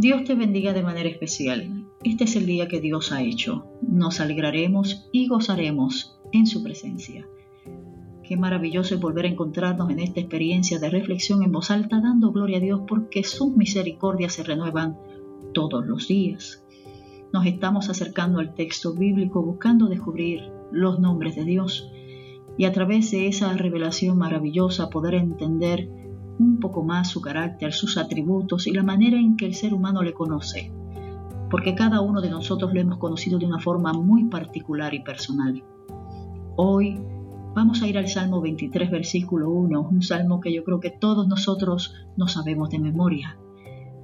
Dios te bendiga de manera especial. Este es el día que Dios ha hecho. Nos alegraremos y gozaremos en su presencia. Qué maravilloso es volver a encontrarnos en esta experiencia de reflexión en voz alta, dando gloria a Dios porque sus misericordias se renuevan todos los días. Nos estamos acercando al texto bíblico buscando descubrir los nombres de Dios y a través de esa revelación maravillosa poder entender un poco más su carácter, sus atributos y la manera en que el ser humano le conoce, porque cada uno de nosotros lo hemos conocido de una forma muy particular y personal. Hoy vamos a ir al Salmo 23, versículo 1, un salmo que yo creo que todos nosotros no sabemos de memoria.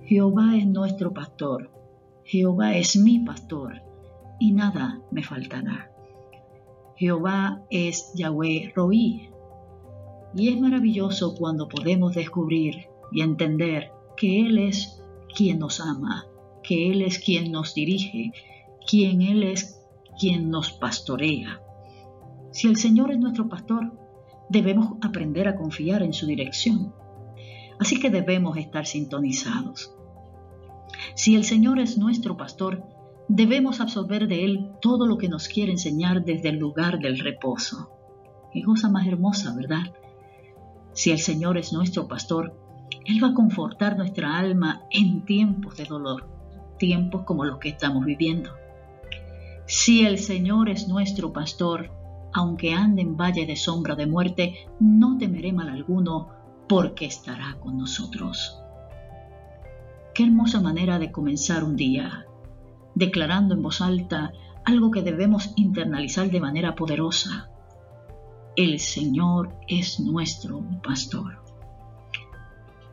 Jehová es nuestro pastor, Jehová es mi pastor, y nada me faltará. Jehová es Yahweh Roí, y es maravilloso cuando podemos descubrir y entender que Él es quien nos ama, que Él es quien nos dirige, quien Él es quien nos pastorea. Si el Señor es nuestro pastor, debemos aprender a confiar en su dirección. Así que debemos estar sintonizados. Si el Señor es nuestro pastor, debemos absorber de Él todo lo que nos quiere enseñar desde el lugar del reposo. Qué cosa más hermosa, ¿verdad? Si el Señor es nuestro pastor, Él va a confortar nuestra alma en tiempos de dolor, tiempos como los que estamos viviendo. Si el Señor es nuestro pastor, aunque ande en valle de sombra de muerte, no temeré mal alguno, porque estará con nosotros. Qué hermosa manera de comenzar un día, declarando en voz alta algo que debemos internalizar de manera poderosa. El Señor es nuestro pastor.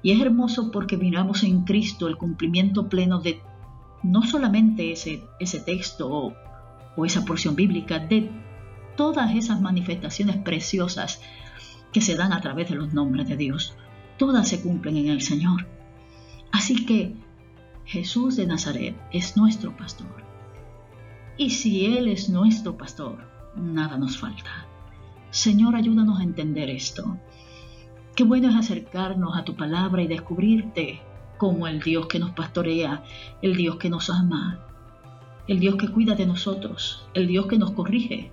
Y es hermoso porque miramos en Cristo el cumplimiento pleno de no solamente ese, ese texto o, o esa porción bíblica, de todas esas manifestaciones preciosas que se dan a través de los nombres de Dios. Todas se cumplen en el Señor. Así que Jesús de Nazaret es nuestro pastor. Y si Él es nuestro pastor, nada nos falta. Señor, ayúdanos a entender esto. Qué bueno es acercarnos a tu palabra y descubrirte como el Dios que nos pastorea, el Dios que nos ama, el Dios que cuida de nosotros, el Dios que nos corrige,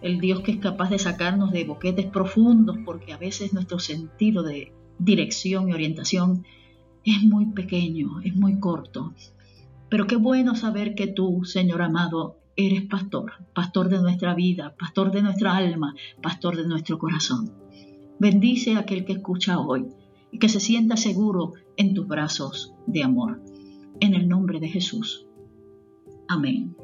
el Dios que es capaz de sacarnos de boquetes profundos porque a veces nuestro sentido de dirección y orientación es muy pequeño, es muy corto. Pero qué bueno saber que tú, Señor amado, eres pastor, pastor de nuestra vida, pastor de nuestra alma, pastor de nuestro corazón. Bendice a aquel que escucha hoy y que se sienta seguro en tus brazos de amor. En el nombre de Jesús. Amén.